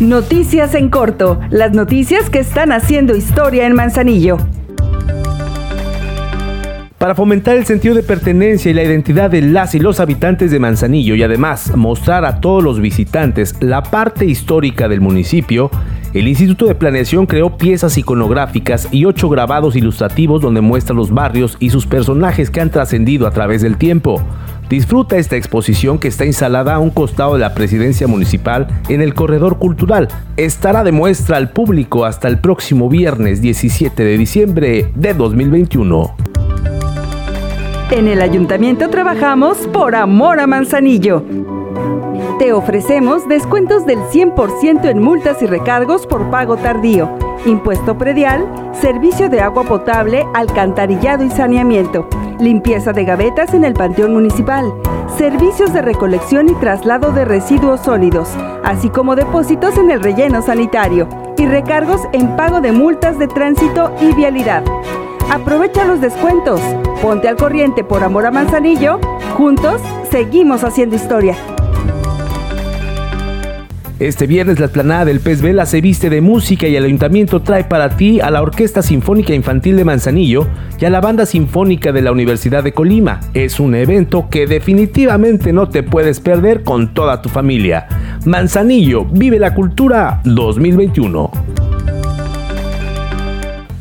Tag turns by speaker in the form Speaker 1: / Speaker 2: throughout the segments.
Speaker 1: Noticias en corto, las noticias que están haciendo historia en Manzanillo.
Speaker 2: Para fomentar el sentido de pertenencia y la identidad de las y los habitantes de Manzanillo y además mostrar a todos los visitantes la parte histórica del municipio, el Instituto de Planeación creó piezas iconográficas y ocho grabados ilustrativos donde muestra los barrios y sus personajes que han trascendido a través del tiempo. Disfruta esta exposición que está instalada a un costado de la presidencia municipal en el corredor cultural. Estará de muestra al público hasta el próximo viernes 17 de diciembre de 2021.
Speaker 1: En el ayuntamiento trabajamos por amor a Manzanillo. Te ofrecemos descuentos del 100% en multas y recargos por pago tardío, impuesto predial, servicio de agua potable, alcantarillado y saneamiento, limpieza de gavetas en el Panteón Municipal, servicios de recolección y traslado de residuos sólidos, así como depósitos en el relleno sanitario y recargos en pago de multas de tránsito y vialidad. Aprovecha los descuentos, ponte al corriente por amor a Manzanillo, juntos seguimos haciendo historia.
Speaker 2: Este viernes la esplanada del Pez Vela se viste de música y el ayuntamiento trae para ti a la Orquesta Sinfónica Infantil de Manzanillo y a la Banda Sinfónica de la Universidad de Colima. Es un evento que definitivamente no te puedes perder con toda tu familia. Manzanillo, vive la cultura 2021.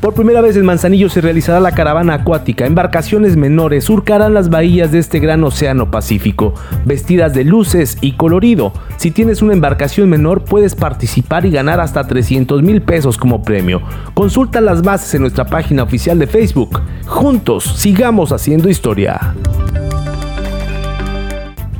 Speaker 2: Por primera vez en Manzanillo se realizará la caravana acuática. Embarcaciones menores surcarán las bahías de este gran océano Pacífico, vestidas de luces y colorido. Si tienes una embarcación menor puedes participar y ganar hasta 300 mil pesos como premio. Consulta las bases en nuestra página oficial de Facebook. Juntos, sigamos haciendo historia.